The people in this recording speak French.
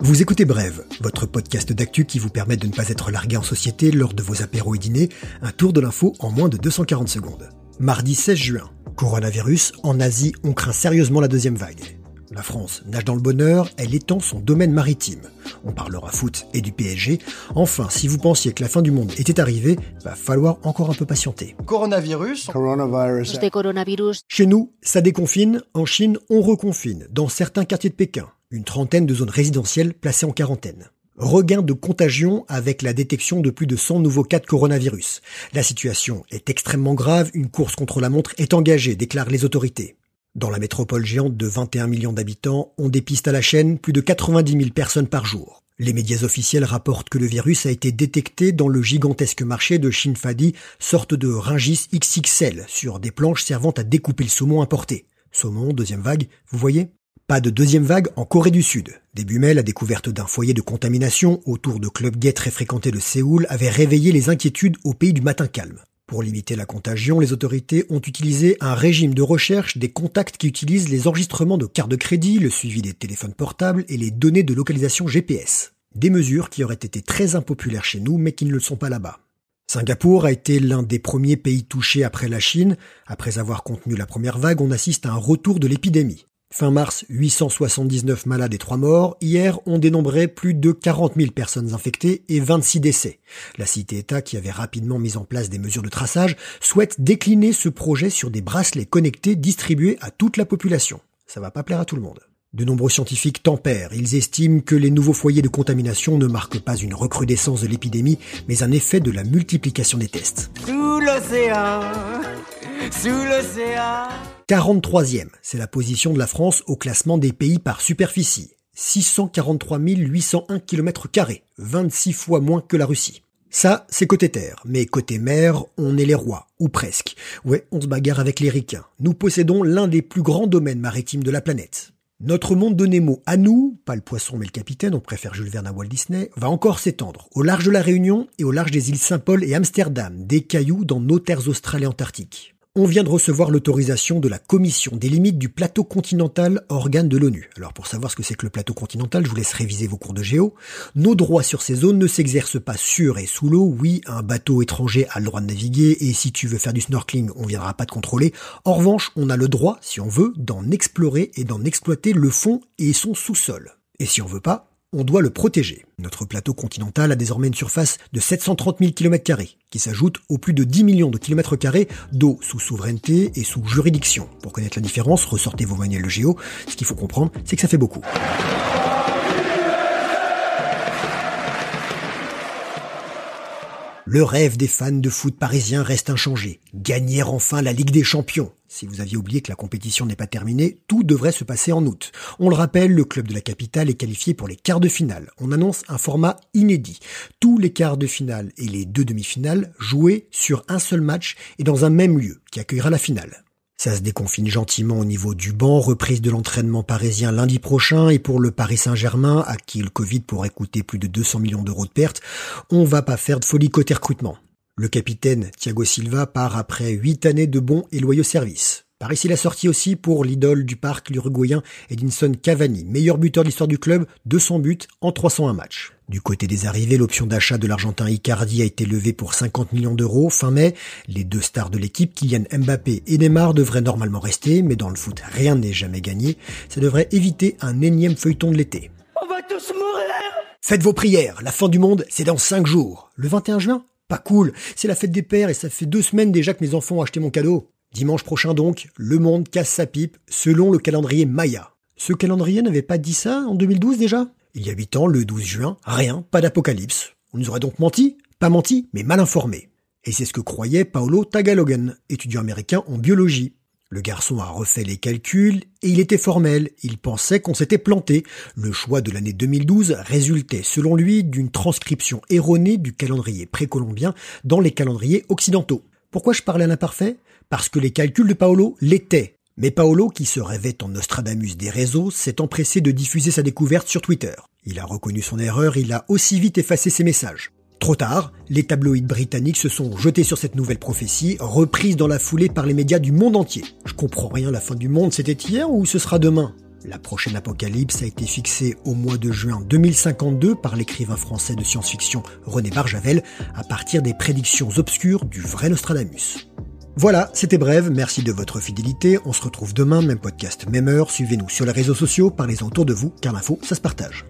Vous écoutez Brève, votre podcast d'actu qui vous permet de ne pas être largué en société lors de vos apéros et dîners, un tour de l'info en moins de 240 secondes. Mardi 16 juin, coronavirus, en Asie, on craint sérieusement la deuxième vague. La France nage dans le bonheur, elle étend son domaine maritime. On parlera foot et du PSG. Enfin, si vous pensiez que la fin du monde était arrivée, va falloir encore un peu patienter. Coronavirus. Coronavirus. coronavirus. Chez nous, ça déconfine. En Chine, on reconfine. Dans certains quartiers de Pékin, une trentaine de zones résidentielles placées en quarantaine. Regain de contagion avec la détection de plus de 100 nouveaux cas de coronavirus. La situation est extrêmement grave, une course contre la montre est engagée, déclarent les autorités. Dans la métropole géante de 21 millions d'habitants, on dépiste à la chaîne plus de 90 000 personnes par jour. Les médias officiels rapportent que le virus a été détecté dans le gigantesque marché de Shinfadi, sorte de ringis XXL, sur des planches servant à découper le saumon importé. Saumon, deuxième vague, vous voyez? Pas de deuxième vague en Corée du Sud. Début mai, la découverte d'un foyer de contamination autour de clubs gays très fréquentés de Séoul avait réveillé les inquiétudes au pays du matin calme. Pour limiter la contagion, les autorités ont utilisé un régime de recherche des contacts qui utilisent les enregistrements de cartes de crédit, le suivi des téléphones portables et les données de localisation GPS. Des mesures qui auraient été très impopulaires chez nous mais qui ne le sont pas là-bas. Singapour a été l'un des premiers pays touchés après la Chine. Après avoir contenu la première vague, on assiste à un retour de l'épidémie. Fin mars, 879 malades et 3 morts. Hier, on dénombrait plus de 40 000 personnes infectées et 26 décès. La cité-État, qui avait rapidement mis en place des mesures de traçage, souhaite décliner ce projet sur des bracelets connectés distribués à toute la population. Ça va pas plaire à tout le monde. De nombreux scientifiques tempèrent. Ils estiment que les nouveaux foyers de contamination ne marquent pas une recrudescence de l'épidémie, mais un effet de la multiplication des tests. Sous l'océan. 43e, c'est la position de la France au classement des pays par superficie. 643 801 km, 26 fois moins que la Russie. Ça, c'est côté terre, mais côté mer, on est les rois, ou presque. Ouais, on se bagarre avec les ricains. Nous possédons l'un des plus grands domaines maritimes de la planète. Notre monde de Nemo, à nous, pas le poisson mais le capitaine, on préfère Jules Verne à Walt Disney, va encore s'étendre, au large de la Réunion et au large des îles Saint-Paul et Amsterdam, des cailloux dans nos terres australes et antarctiques on vient de recevoir l'autorisation de la Commission des limites du plateau continental, organe de l'ONU. Alors pour savoir ce que c'est que le plateau continental, je vous laisse réviser vos cours de géo. Nos droits sur ces zones ne s'exercent pas sur et sous l'eau. Oui, un bateau étranger a le droit de naviguer et si tu veux faire du snorkeling, on viendra pas te contrôler. En revanche, on a le droit, si on veut, d'en explorer et d'en exploiter le fond et son sous-sol. Et si on veut pas, on doit le protéger. Notre plateau continental a désormais une surface de 730 000 km, qui s'ajoute aux plus de 10 millions de km d'eau sous souveraineté et sous juridiction. Pour connaître la différence, ressortez vos manuels de géo. Ce qu'il faut comprendre, c'est que ça fait beaucoup. Le rêve des fans de foot parisiens reste inchangé. Gagner enfin la Ligue des Champions. Si vous aviez oublié que la compétition n'est pas terminée, tout devrait se passer en août. On le rappelle, le club de la capitale est qualifié pour les quarts de finale. On annonce un format inédit. Tous les quarts de finale et les deux demi-finales joués sur un seul match et dans un même lieu qui accueillera la finale. Ça se déconfine gentiment au niveau du banc, reprise de l'entraînement parisien lundi prochain, et pour le Paris Saint-Germain, à qui le Covid pourrait coûter plus de 200 millions d'euros de pertes, on va pas faire de folie côté recrutement. Le capitaine Thiago Silva part après huit années de bons et loyaux services. Par ici la sortie aussi pour l'idole du parc, l'Uruguayen Edinson Cavani, meilleur buteur de l'histoire du club, 200 buts en 301 matchs. Du côté des arrivées, l'option d'achat de l'Argentin Icardi a été levée pour 50 millions d'euros fin mai. Les deux stars de l'équipe, Kylian Mbappé et Neymar, devraient normalement rester, mais dans le foot, rien n'est jamais gagné. Ça devrait éviter un énième feuilleton de l'été. On va tous mourir. Faites vos prières, la fin du monde, c'est dans 5 jours. Le 21 juin? Pas cool, c'est la fête des pères et ça fait deux semaines déjà que mes enfants ont acheté mon cadeau. Dimanche prochain donc, le monde casse sa pipe selon le calendrier Maya. Ce calendrier n'avait pas dit ça en 2012 déjà? Il y a 8 ans, le 12 juin, rien, pas d'apocalypse. On nous aurait donc menti Pas menti, mais mal informé. Et c'est ce que croyait Paolo Tagalogan, étudiant américain en biologie. Le garçon a refait les calculs et il était formel. Il pensait qu'on s'était planté. Le choix de l'année 2012 résultait, selon lui, d'une transcription erronée du calendrier précolombien dans les calendriers occidentaux. Pourquoi je parlais à l'imparfait? Parce que les calculs de Paolo l'étaient. Mais Paolo, qui se rêvait en Nostradamus des réseaux, s'est empressé de diffuser sa découverte sur Twitter. Il a reconnu son erreur, il a aussi vite effacé ses messages. Trop tard, les tabloïds britanniques se sont jetés sur cette nouvelle prophétie, reprise dans la foulée par les médias du monde entier. Je comprends rien, la fin du monde c'était hier ou ce sera demain? La prochaine apocalypse a été fixée au mois de juin 2052 par l'écrivain français de science-fiction René Barjavel à partir des prédictions obscures du vrai Nostradamus. Voilà, c'était bref, merci de votre fidélité, on se retrouve demain, même podcast, même heure, suivez-nous sur les réseaux sociaux, parlez-en autour de vous, car l'info, ça se partage.